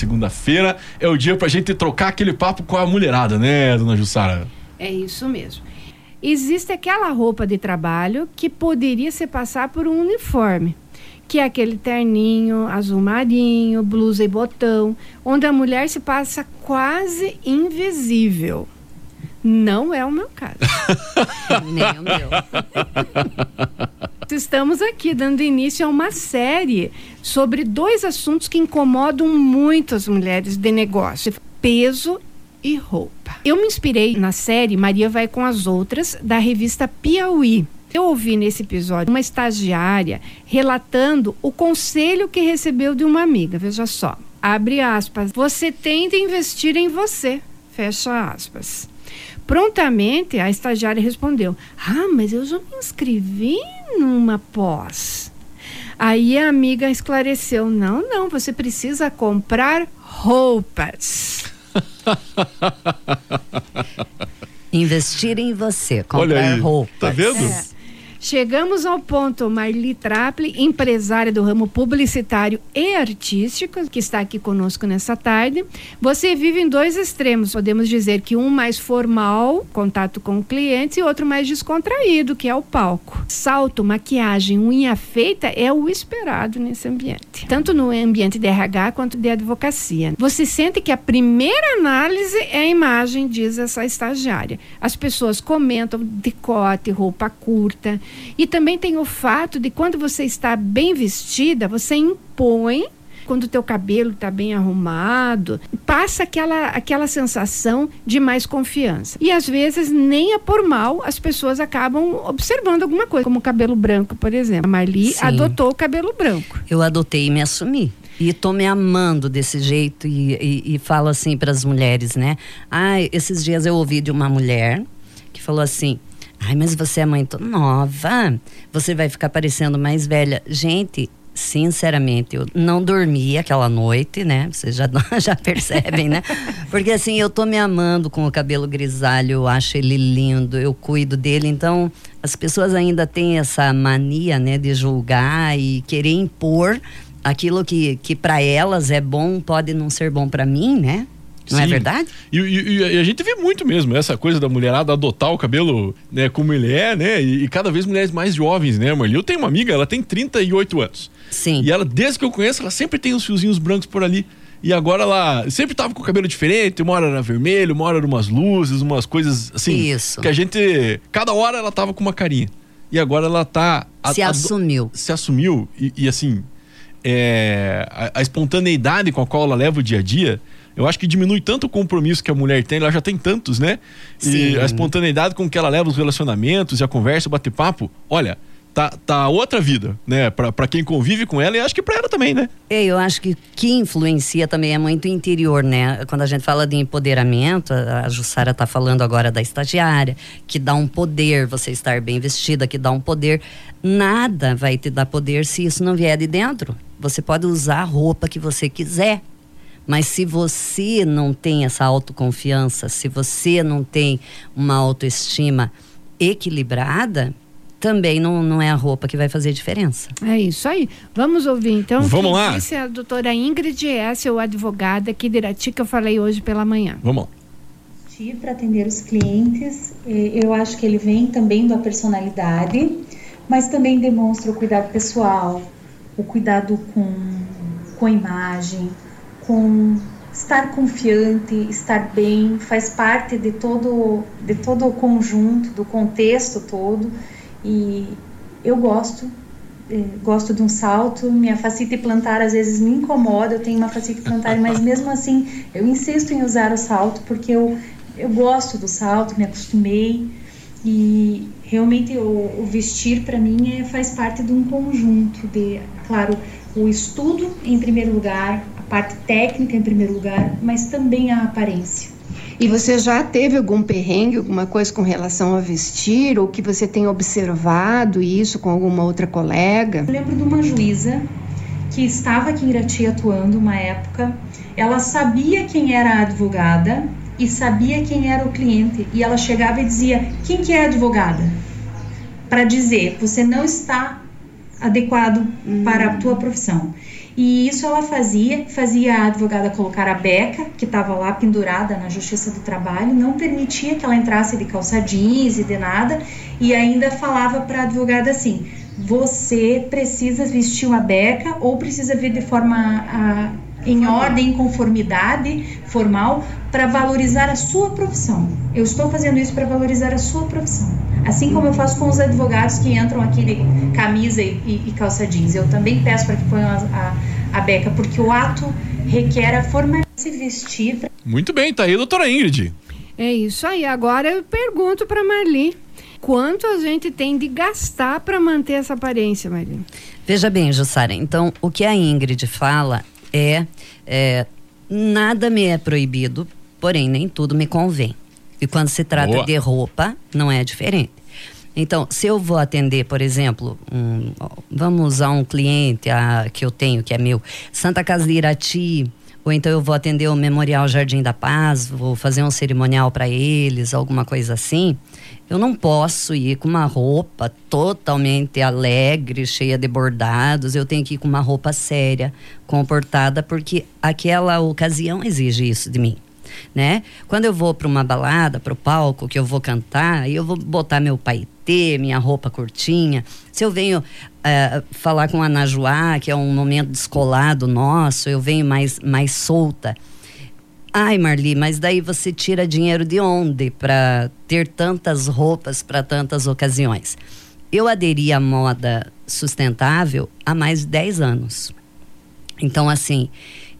segunda-feira é o dia pra gente trocar aquele papo com a mulherada, né, dona Jussara? É isso mesmo. Existe aquela roupa de trabalho que poderia se passar por um uniforme, que é aquele terninho azul marinho, blusa e botão, onde a mulher se passa quase invisível. Não é o meu caso. Nem o meu. Estamos aqui dando início a uma série sobre dois assuntos que incomodam muito as mulheres de negócio: peso e roupa. Eu me inspirei na série Maria Vai com as Outras, da revista Piauí. Eu ouvi nesse episódio uma estagiária relatando o conselho que recebeu de uma amiga. Veja só, abre aspas. Você de investir em você. Fecha aspas. Prontamente, a estagiária respondeu: Ah, mas eu já me inscrevi numa pós. Aí a amiga esclareceu: Não, não, você precisa comprar roupas. Investir em você, comprar Olha aí, roupas. tá vendo? É. Chegamos ao ponto, Marli Traple, empresária do ramo publicitário e artístico, que está aqui conosco nessa tarde. Você vive em dois extremos, podemos dizer que um mais formal, contato com clientes, e outro mais descontraído, que é o palco. Salto, maquiagem, unha feita é o esperado nesse ambiente, tanto no ambiente de RH quanto de advocacia. Você sente que a primeira análise é a imagem, diz essa estagiária. As pessoas comentam decote, roupa curta, e também tem o fato de quando você está bem vestida, você impõe quando o teu cabelo está bem arrumado, passa aquela, aquela sensação de mais confiança. E às vezes, nem é por mal, as pessoas acabam observando alguma coisa, como o cabelo branco, por exemplo. A Marli Sim. adotou o cabelo branco. Eu adotei e me assumi. E tô me amando desse jeito e, e, e falo assim para as mulheres, né? Ah, esses dias eu ouvi de uma mulher que falou assim: Ai, mas você é muito nova, você vai ficar parecendo mais velha. Gente, sinceramente, eu não dormi aquela noite, né? Vocês já, já percebem, né? Porque assim, eu tô me amando com o cabelo grisalho, eu acho ele lindo, eu cuido dele. Então, as pessoas ainda têm essa mania, né, de julgar e querer impor aquilo que, que para elas é bom, pode não ser bom para mim, né? Não é Sim. verdade? E, e- e a gente vê muito mesmo essa coisa da mulherada adotar o cabelo né, como ele é, né? E, e cada vez mulheres mais jovens, né, Marli? Eu tenho uma amiga, ela tem 38 anos. Sim. E ela, desde que eu conheço, ela sempre tem uns fiozinhos brancos por ali. E agora ela sempre tava com o cabelo diferente, uma hora era vermelho, uma hora era umas luzes, umas coisas assim. Isso. Que a gente. Cada hora ela tava com uma carinha. E agora ela tá. a- Se ado- assumiu. se assumiu e, e, assim é, a, a espontaneidade com a qual ela leva o dia a dia eu acho que diminui tanto o compromisso que a mulher tem ela já tem tantos né Sim. e a espontaneidade com que ela leva os relacionamentos e a conversa o bate-papo olha tá, tá outra vida né Pra pra quem convive com ela e acho que pra ela também né É, Eu acho que que influencia também é muito interior, né? Quando a gente fala de empoderamento, a Jussara está falando agora da estagiária, que dá um poder você estar bem vestida, que dá um poder. Nada vai te dar poder se isso não vier de dentro. Você pode usar a roupa que você quiser, mas se você não tem essa autoconfiança, se você não tem uma autoestima equilibrada, também não, não é a roupa que vai fazer diferença. É isso aí. Vamos ouvir então. Vamos lá. Disse a doutora Ingrid Essel, advogada aqui de Irati, que eu falei hoje pela manhã. vamos lá para atender os clientes. Eu acho que ele vem também da personalidade, mas também demonstra o cuidado pessoal, o cuidado com, com a imagem, com estar confiante, estar bem, faz parte de todo, de todo o conjunto, do contexto todo. E eu gosto, eh, gosto de um salto, minha facite plantar às vezes me incomoda, eu tenho uma facite plantar, mas mesmo assim eu insisto em usar o salto porque eu, eu gosto do salto, me acostumei. E realmente o, o vestir para mim é, faz parte de um conjunto de, claro, o estudo em primeiro lugar, a parte técnica em primeiro lugar, mas também a aparência. E você já teve algum perrengue, alguma coisa com relação a vestir, ou que você tenha observado isso com alguma outra colega? Eu lembro de uma juíza que estava aqui em Irati atuando uma época. Ela sabia quem era a advogada e sabia quem era o cliente. E ela chegava e dizia: Quem que é a advogada? Para dizer, você não está adequado para a tua profissão. E isso ela fazia, fazia a advogada colocar a beca, que estava lá pendurada na Justiça do Trabalho, não permitia que ela entrasse de calça jeans e de nada, e ainda falava para a advogada assim: você precisa vestir uma beca ou precisa vir de forma a, em ordem, em conformidade formal para valorizar a sua profissão. Eu estou fazendo isso para valorizar a sua profissão. Assim como eu faço com os advogados que entram aqui de camisa e, e, e calça jeans. Eu também peço para que ponham a, a, a, beca, porque o ato requer a forma de se vestir. Pra... Muito bem, tá aí, doutora Ingrid. É isso aí. Agora eu pergunto para Marli. Quanto a gente tem de gastar para manter essa aparência, Marli? Veja bem, Jussara. Então, o que a Ingrid fala é, é nada me é proibido, porém nem tudo me convém. E quando se trata Boa. de roupa, não é diferente. Então, se eu vou atender, por exemplo, um, vamos usar um cliente a, que eu tenho, que é meu, Santa Casa de Irati, ou então eu vou atender o Memorial Jardim da Paz, vou fazer um cerimonial para eles, alguma coisa assim, eu não posso ir com uma roupa totalmente alegre, cheia de bordados. Eu tenho que ir com uma roupa séria, comportada, porque aquela ocasião exige isso de mim. Né? Quando eu vou para uma balada, para o palco, que eu vou cantar, eu vou botar meu paetê, minha roupa curtinha. Se eu venho uh, falar com a Najuá, que é um momento descolado nosso, eu venho mais, mais solta. Ai, Marli, mas daí você tira dinheiro de onde para ter tantas roupas para tantas ocasiões? Eu aderi à moda sustentável há mais de 10 anos. Então, assim,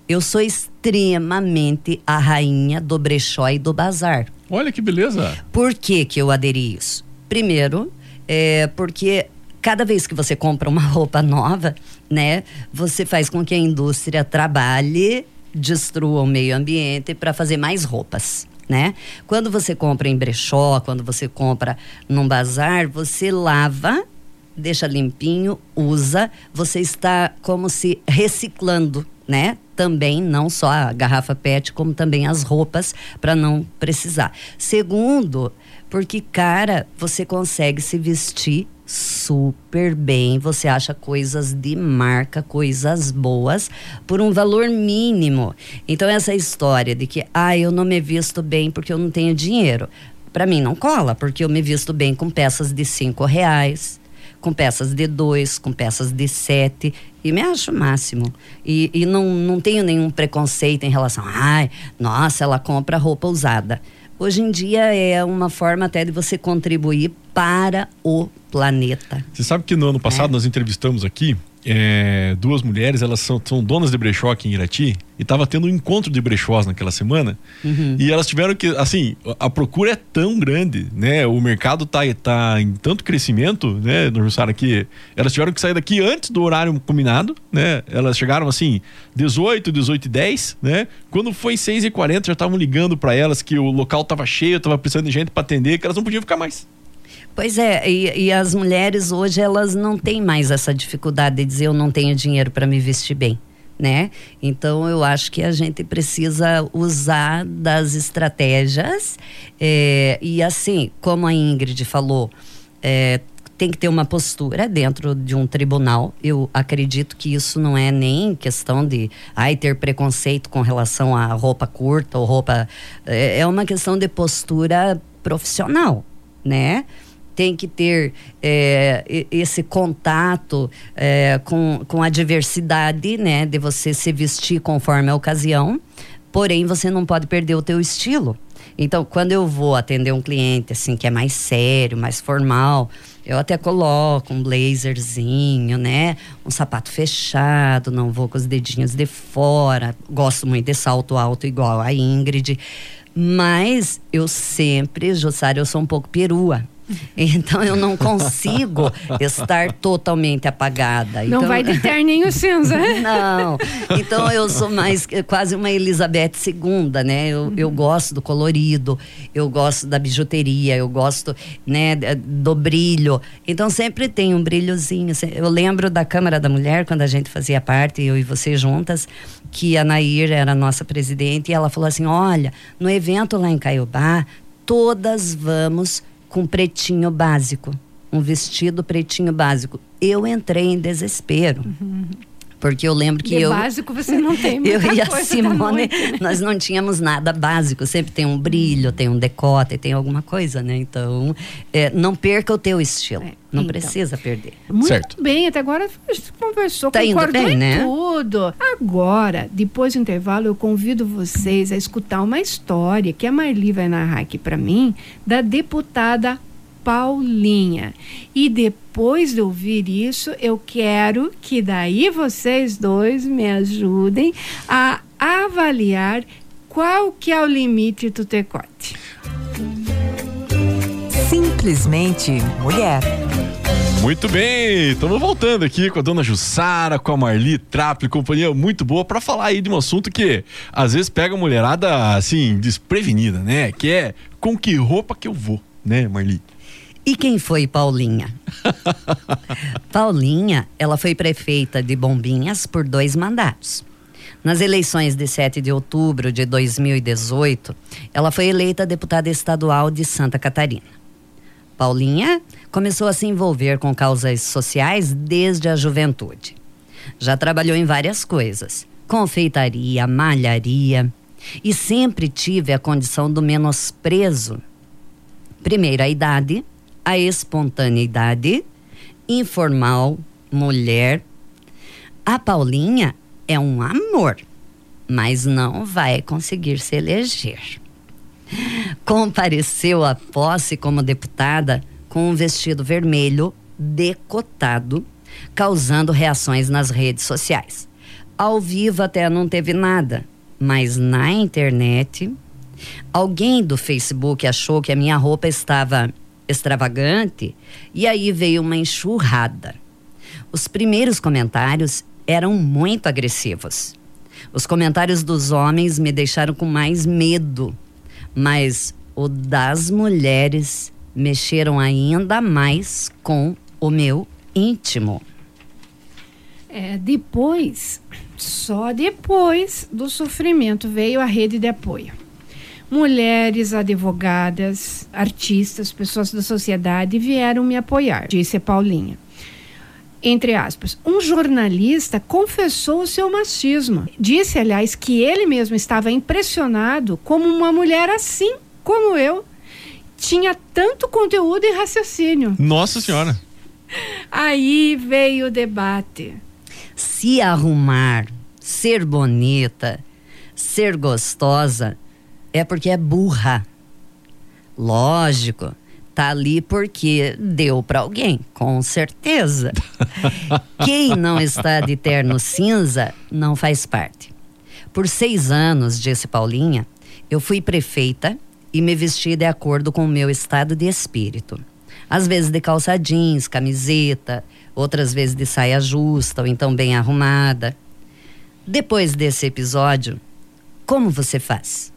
eu sou extremamente a rainha do brechó e do bazar. Olha que beleza! Por que, que eu aderi isso? Primeiro, é porque cada vez que você compra uma roupa nova, né, você faz com que a indústria trabalhe destrua o meio ambiente para fazer mais roupas. Né? Quando você compra em brechó, quando você compra num bazar, você lava, deixa limpinho, usa, você está como se reciclando, né? Também não só a garrafa PET, como também as roupas para não precisar. Segundo, porque cara, você consegue se vestir super bem, você acha coisas de marca, coisas boas, por um valor mínimo. Então, essa história de que, ah, eu não me visto bem porque eu não tenho dinheiro, para mim não cola, porque eu me visto bem com peças de cinco reais, com peças de dois, com peças de sete, e me acho o máximo. E, e não, não tenho nenhum preconceito em relação, ai, nossa, ela compra roupa usada. Hoje em dia é uma forma até de você contribuir para o planeta. Você sabe que no ano passado é. nós entrevistamos aqui é, duas mulheres, elas são, são, donas de brechó aqui em Irati, e estava tendo um encontro de brechós naquela semana, uhum. e elas tiveram que, assim, a procura é tão grande, né? O mercado tá, tá em tanto crescimento, né, no Jussara, que elas tiveram que sair daqui antes do horário combinado, né? Elas chegaram, assim, 18, 18 e 10, né? Quando foi 6 e 40 já estavam ligando para elas que o local estava cheio, estava precisando de gente para atender, que elas não podiam ficar mais. Pois é, e, e, as mulheres hoje elas não têm mais essa dificuldade de dizer eu não tenho dinheiro para me vestir bem. Né? Então eu acho que a gente precisa usar das estratégias é, e assim, como a Ingrid falou, é, tem que ter uma postura dentro de um tribunal. Eu acredito que isso não é nem questão de ai, ter preconceito com relação à roupa curta ou roupa. É, é uma questão de postura profissional, né? Tem que ter é, esse contato é, com, com a diversidade, né? De você se vestir conforme a ocasião, porém você não pode perder o teu estilo. Então, quando eu vou atender um cliente assim que é mais sério, mais formal, eu até coloco um blazerzinho, né? Um sapato fechado, não vou com os dedinhos de fora. Gosto muito de salto alto igual a Ingrid. Mas eu sempre, Jussara, eu sou um pouco perua. Então eu não consigo estar totalmente apagada. Não então, vai de terninho cinza. não. Então eu sou mais quase uma Elizabeth II, né? Eu, uhum. eu gosto do colorido, eu gosto da bijuteria, eu gosto, né, do brilho. Então sempre tem um brilhozinho. Eu lembro da Câmara da Mulher quando a gente fazia parte, eu e você juntas, que a Nair era a nossa presidente e ela falou assim: "Olha, no evento lá em Caiobá, todas vamos com pretinho básico, um vestido pretinho básico. Eu entrei em desespero. Uhum. Porque eu lembro que de eu. básico você não tem muita Eu e a Simone, noite, né? nós não tínhamos nada básico. Sempre tem um brilho, tem um decote, tem alguma coisa, né? Então, é, não perca o teu estilo. É, não então. precisa perder. Muito Certo. bem, até agora a gente conversou, Tá indo concordou bem, em né? tudo. Agora, depois do intervalo, eu convido vocês a escutar uma história que a Marli vai narrar aqui para mim, da deputada Paulinha. E depois de ouvir isso, eu quero que daí vocês dois me ajudem a avaliar qual que é o limite do decote. Simplesmente mulher. Muito bem, estamos voltando aqui com a dona Jussara, com a Marli Trapp, companhia muito boa para falar aí de um assunto que às vezes pega a mulherada assim, desprevenida, né? Que é com que roupa que eu vou, né, Marli? E quem foi Paulinha? Paulinha, ela foi prefeita de Bombinhas por dois mandatos. Nas eleições de 7 de outubro de 2018, ela foi eleita deputada estadual de Santa Catarina. Paulinha começou a se envolver com causas sociais desde a juventude. Já trabalhou em várias coisas: confeitaria, malharia, e sempre tive a condição do menosprezo Primeiro, a idade, a espontaneidade, informal, mulher. A Paulinha é um amor, mas não vai conseguir se eleger. Compareceu à posse como deputada com um vestido vermelho decotado, causando reações nas redes sociais. Ao vivo até não teve nada, mas na internet Alguém do Facebook achou que a minha roupa estava extravagante e aí veio uma enxurrada. Os primeiros comentários eram muito agressivos. Os comentários dos homens me deixaram com mais medo, mas o das mulheres mexeram ainda mais com o meu íntimo. É, depois, só depois do sofrimento veio a rede de apoio. Mulheres, advogadas, artistas, pessoas da sociedade vieram me apoiar, disse Paulinha. Entre aspas, um jornalista confessou o seu machismo. Disse, aliás, que ele mesmo estava impressionado como uma mulher assim como eu tinha tanto conteúdo e raciocínio. Nossa Senhora. Aí veio o debate. Se arrumar, ser bonita, ser gostosa, é porque é burra. Lógico, tá ali porque deu para alguém, com certeza. Quem não está de terno cinza não faz parte. Por seis anos, disse Paulinha, eu fui prefeita e me vesti de acordo com o meu estado de espírito. Às vezes de calça jeans, camiseta, outras vezes de saia justa ou então bem arrumada. Depois desse episódio, como você faz?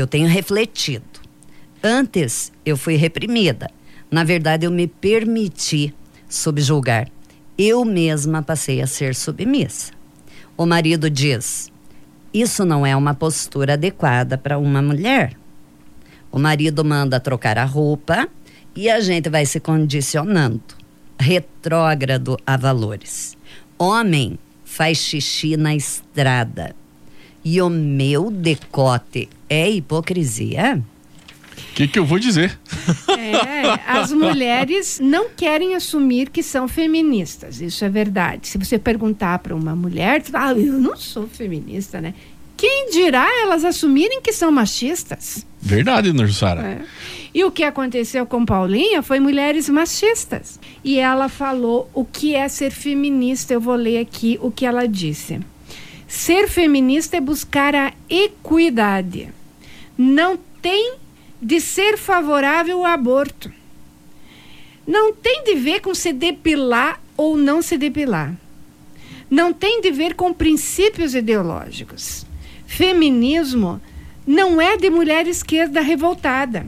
Eu tenho refletido. Antes eu fui reprimida. Na verdade, eu me permiti subjulgar. Eu mesma passei a ser submissa. O marido diz: Isso não é uma postura adequada para uma mulher. O marido manda trocar a roupa e a gente vai se condicionando. Retrógrado a valores. Homem faz xixi na estrada. E o meu decote é hipocrisia? O que, que eu vou dizer? É, as mulheres não querem assumir que são feministas, isso é verdade. Se você perguntar para uma mulher, ah, eu não sou feminista, né? Quem dirá elas assumirem que são machistas? Verdade, dona Jussara. É. E o que aconteceu com Paulinha foi mulheres machistas. E ela falou o que é ser feminista. Eu vou ler aqui o que ela disse. Ser feminista é buscar a equidade. Não tem de ser favorável ao aborto. Não tem de ver com se depilar ou não se depilar. Não tem de ver com princípios ideológicos. Feminismo não é de mulher esquerda revoltada.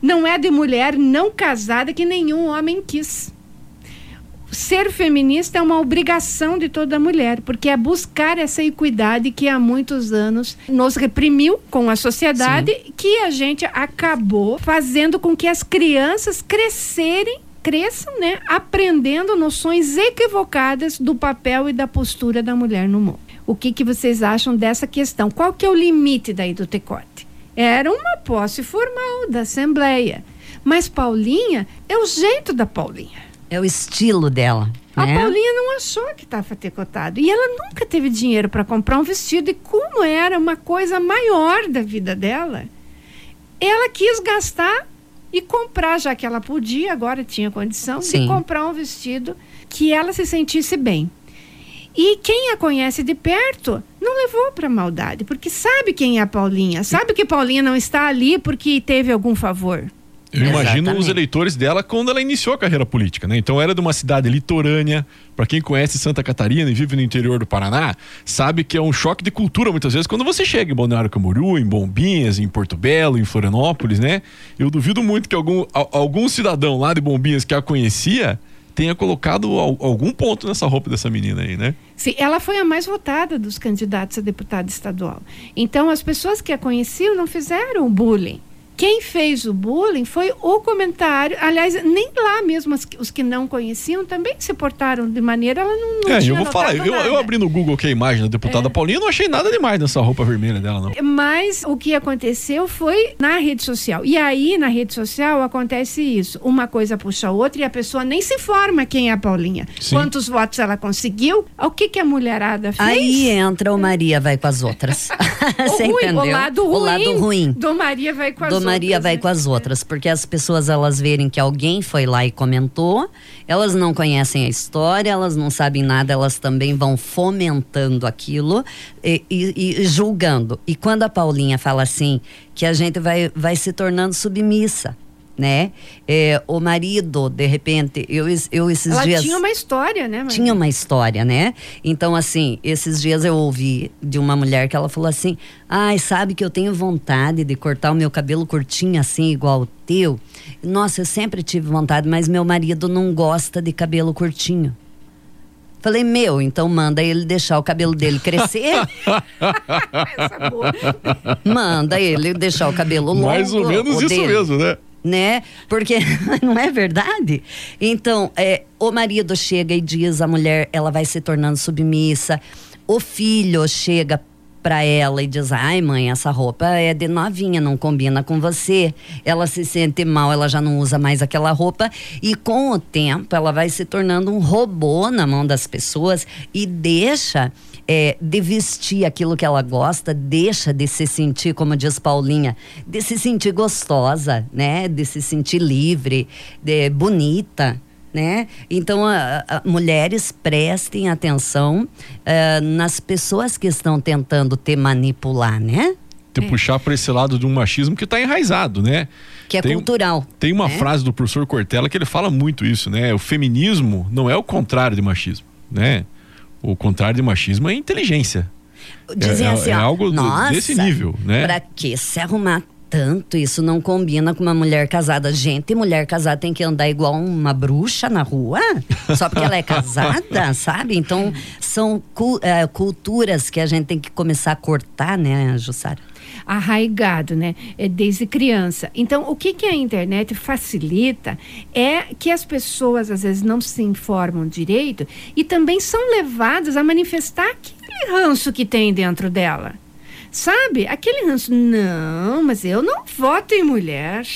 Não é de mulher não casada que nenhum homem quis ser feminista é uma obrigação de toda mulher, porque é buscar essa equidade que há muitos anos nos reprimiu com a sociedade, Sim. que a gente acabou fazendo com que as crianças crescerem cresçam, né, aprendendo noções equivocadas do papel e da postura da mulher no mundo. O que, que vocês acham dessa questão? Qual que é o limite daí do tecote? Era uma posse formal da Assembleia. Mas Paulinha é o jeito da Paulinha. É o estilo dela. A né? Paulinha não achou que estava tecotado. E ela nunca teve dinheiro para comprar um vestido. E como era uma coisa maior da vida dela, ela quis gastar e comprar, já que ela podia, agora tinha condição, Sim. de comprar um vestido que ela se sentisse bem. E quem a conhece de perto não levou para maldade, porque sabe quem é a Paulinha, sabe que Paulinha não está ali porque teve algum favor. Eu imagino os Exatamente. eleitores dela quando ela iniciou a carreira política, né? Então era de uma cidade litorânea. Para quem conhece Santa Catarina e vive no interior do Paraná, sabe que é um choque de cultura muitas vezes quando você chega em Balneário Camboriú, em Bombinhas, em Porto Belo, em Florianópolis, né? Eu duvido muito que algum, al- algum cidadão lá de Bombinhas que a conhecia tenha colocado al- algum ponto nessa roupa dessa menina aí, né? Sim, ela foi a mais votada dos candidatos a deputada estadual. Então, as pessoas que a conheciam não fizeram bullying. Quem fez o bullying foi o comentário. Aliás, nem lá mesmo as que- os que não conheciam também se portaram de maneira. Ela não, não é, tinha eu vou falar, eu, eu abri no Google aqui a imagem da deputada Paulinha, não achei nada demais nessa roupa vermelha dela, não. Mas o que aconteceu foi na rede social. E aí, na rede social, acontece isso. Uma coisa puxa a outra e a pessoa nem se informa quem é a Paulinha. Sim. Quantos votos ela conseguiu. O que, que a mulherada fez? Aí entra o Maria vai com as outras. o, Você ruim, entendeu? o lado ruim. O lado ruim. Do Maria vai com as do outras. Maria vai né? com as outras, porque as pessoas elas verem que alguém foi lá e comentou, elas não conhecem a história, elas não sabem nada, elas também vão fomentando aquilo e, e- e julgando. E quando a Paulinha fala assim, que a gente vai, vai se tornando submissa. Né? É, o marido, de repente, eu, eu esses Ela dias. tinha uma história, né, Maria? Tinha uma história, né? Então, assim, esses dias eu ouvi de uma mulher que ela falou assim: ai, sabe que eu tenho vontade de cortar o meu cabelo curtinho assim, igual o teu? Nossa, eu sempre tive vontade, mas meu marido não gosta de cabelo curtinho. Falei, meu, então manda ele deixar o cabelo dele crescer. Manda ele deixar o cabelo longo. Mais ou menos isso dele mesmo, né? Né? Porque não é verdade? Então, é, o marido chega e diz a mulher, ela vai se tornando submissa. O filho chega para ela e diz: "Ai, mãe, essa roupa é de novinha, não combina com você". Ela se sente mal, ela já não usa mais aquela roupa e com o tempo ela vai se tornando um robô na mão das pessoas e deixa é, de vestir aquilo que ela gosta, deixa de se sentir, como diz Paulinha, de se sentir gostosa, né? De se sentir livre, de bonita. Né? Então, a, a- mulheres prestem atenção eh, nas pessoas que estão tentando te manipular, né? Te puxar para esse lado de um machismo que está enraizado, né? Que é Tem- cultural. Tem uma né? frase do professor Cortella que ele fala muito isso, né? O feminismo não é o contrário de machismo, né? O contrário de machismo é inteligência. Dizem é- assim, é ó, algo do- Nossa, desse nível, né? Pra que se arrumar tanto? Isso não combina com uma mulher casada. Gente, mulher casada tem que andar igual uma bruxa na rua? Só porque ela é casada, sabe? Então, são cu- eh, culturas que a gente tem que começar a cortar, né, Jussara? Arraigado, né? É desde criança. Então, o que, que a internet facilita é que as pessoas às vezes não se informam direito e também são levadas a manifestar aquele ranço que tem dentro dela. Sabe? Aquele ranço. Não, mas eu não voto em mulher.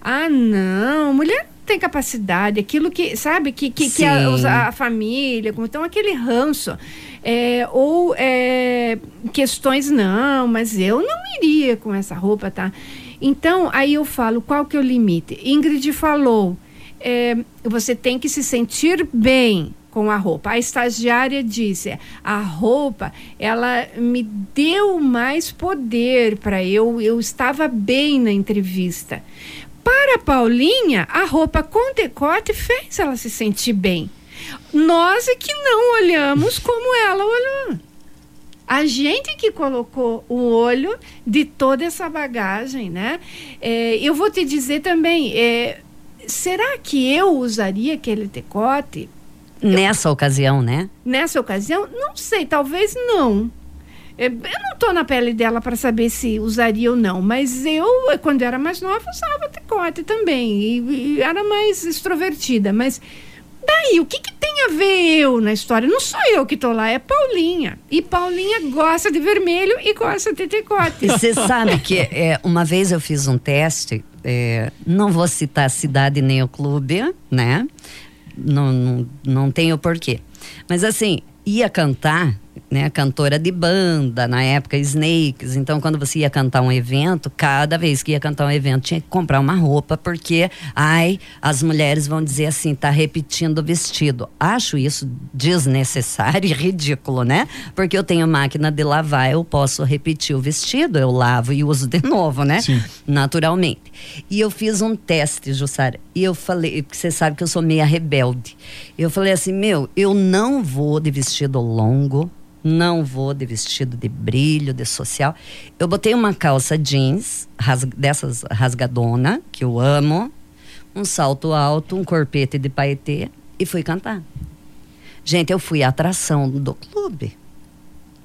Ah, não, mulher tem capacidade, aquilo que, sabe, que, que, que a, a família, então aquele ranço. É, ou é, questões, não, mas eu não iria com essa roupa, tá? Então, aí eu falo, qual que é o limite? Ingrid falou, é, você tem que se sentir bem com a roupa. A estagiária disse, a roupa, ela me deu mais poder para eu, eu estava bem na entrevista. Para a Paulinha, a roupa com decote fez ela se sentir bem. Nós é que não olhamos como ela olhou. A gente que colocou o olho de toda essa bagagem, né? É, eu vou te dizer também, é, será que eu usaria aquele decote Nessa ocasião, né? nessa ocasião? Não sei, talvez não. É, eu não tô na pele dela para saber se usaria ou não, mas eu, quando era mais nova, usava decote também. E, e era mais extrovertida. Mas daí, o que, que tem a ver eu na história? Não sou eu que tô lá, é Paulinha. E Paulinha gosta de vermelho e gosta de decote. Você sabe que é, uma vez eu fiz um teste, é, não vou citar a cidade nem o clube, né? Não, não, não tenho porquê. Mas assim, ia cantar né, cantora de banda, na época Snakes. Então, quando você ia cantar um evento, cada vez que ia cantar um evento, tinha que comprar uma roupa, porque, ai, as mulheres vão dizer assim, tá repetindo o vestido. Acho isso desnecessário e ridículo, né? Porque eu tenho máquina de lavar, eu posso repetir o vestido, eu lavo e uso de novo, né? Sim. Naturalmente. E eu fiz um teste, Jussara, e eu falei, porque você sabe que eu sou meia rebelde. Eu falei assim, meu, eu não vou de vestido longo, não vou de vestido de brilho, de social. Eu botei uma calça jeans, dessas rasgadona, que eu amo, um salto alto, um corpete de paetê e fui cantar. Gente, eu fui a atração do clube.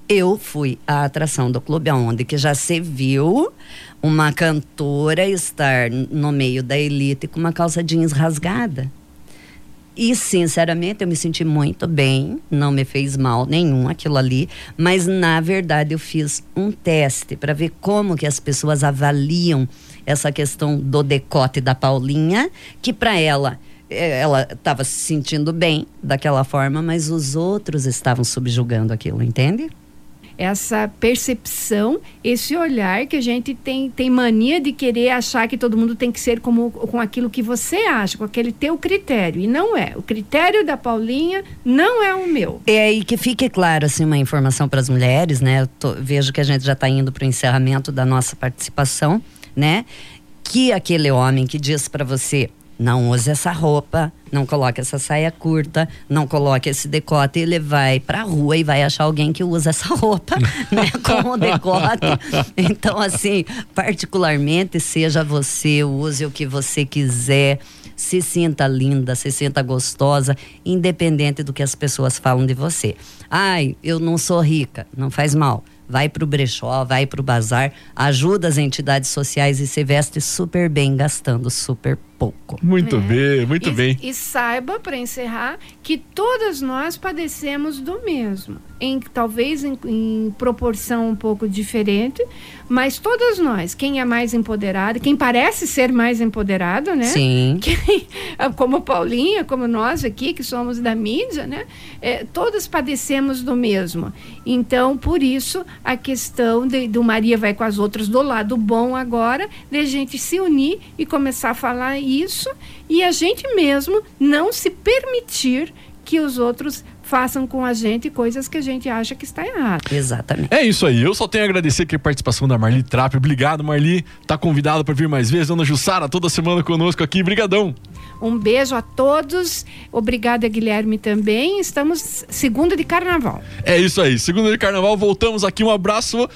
Eu fui a atração do clube, aonde que já se viu uma cantora estar no meio da elite com uma calça jeans rasgada. E, sinceramente, eu me senti muito bem, não me fez mal nenhum aquilo ali, mas na verdade eu fiz um teste para ver como que as pessoas avaliam essa questão do decote da Paulinha, que para ela eh, ela estava se sentindo bem daquela forma, mas os outros estavam subjugando aquilo, entende? Essa percepção, esse olhar que a gente tem, tem mania de querer achar que todo mundo tem que ser como com aquilo que você acha, com aquele teu critério. E não é. O critério da Paulinha não é o meu. É, e que fique claro, assim, uma informação para as mulheres, né? Tô, vejo que a gente já está indo para o encerramento da nossa participação, né? Que aquele homem que diz para você, não use essa roupa, não coloque essa saia curta, não coloque esse decote. Ele vai pra rua e vai achar alguém que usa essa roupa, né, com o decote. Então, assim, particularmente, seja você, use o que você quiser, se sinta linda, se sinta gostosa, independente do que as pessoas falam de você. Ai, eu não sou rica, não faz mal vai para o brechó, vai para o bazar, ajuda as entidades sociais e se veste super bem, gastando super pouco. Muito é. bem, muito e, bem. E saiba, para encerrar, que todas nós padecemos do mesmo. Em, talvez em, em, proporção um pouco diferente, mas todas nós, quem é mais empoderado, quem parece ser mais empoderado, né? Sim. Quem, como Paulinha, como nós aqui, que somos da mídia, né? É, todas padecemos do mesmo. Então, por isso, a questão de, do Maria vai com as outras do lado bom agora, de a gente se unir e começar a falar isso e a gente mesmo não se permitir que os outros façam com a gente coisas que a gente acha que está errado. Exatamente. É isso aí. Eu só tenho a agradecer aqui a participação da Marli Trapp. Obrigado, Marli. Tá convidado para vir mais vezes. Dona Jussara, toda semana conosco aqui. Brigadão. Um beijo a todos. Obrigada, Guilherme, também. Estamos segunda de carnaval. É isso aí. Segunda de carnaval. Voltamos aqui. Um abraço.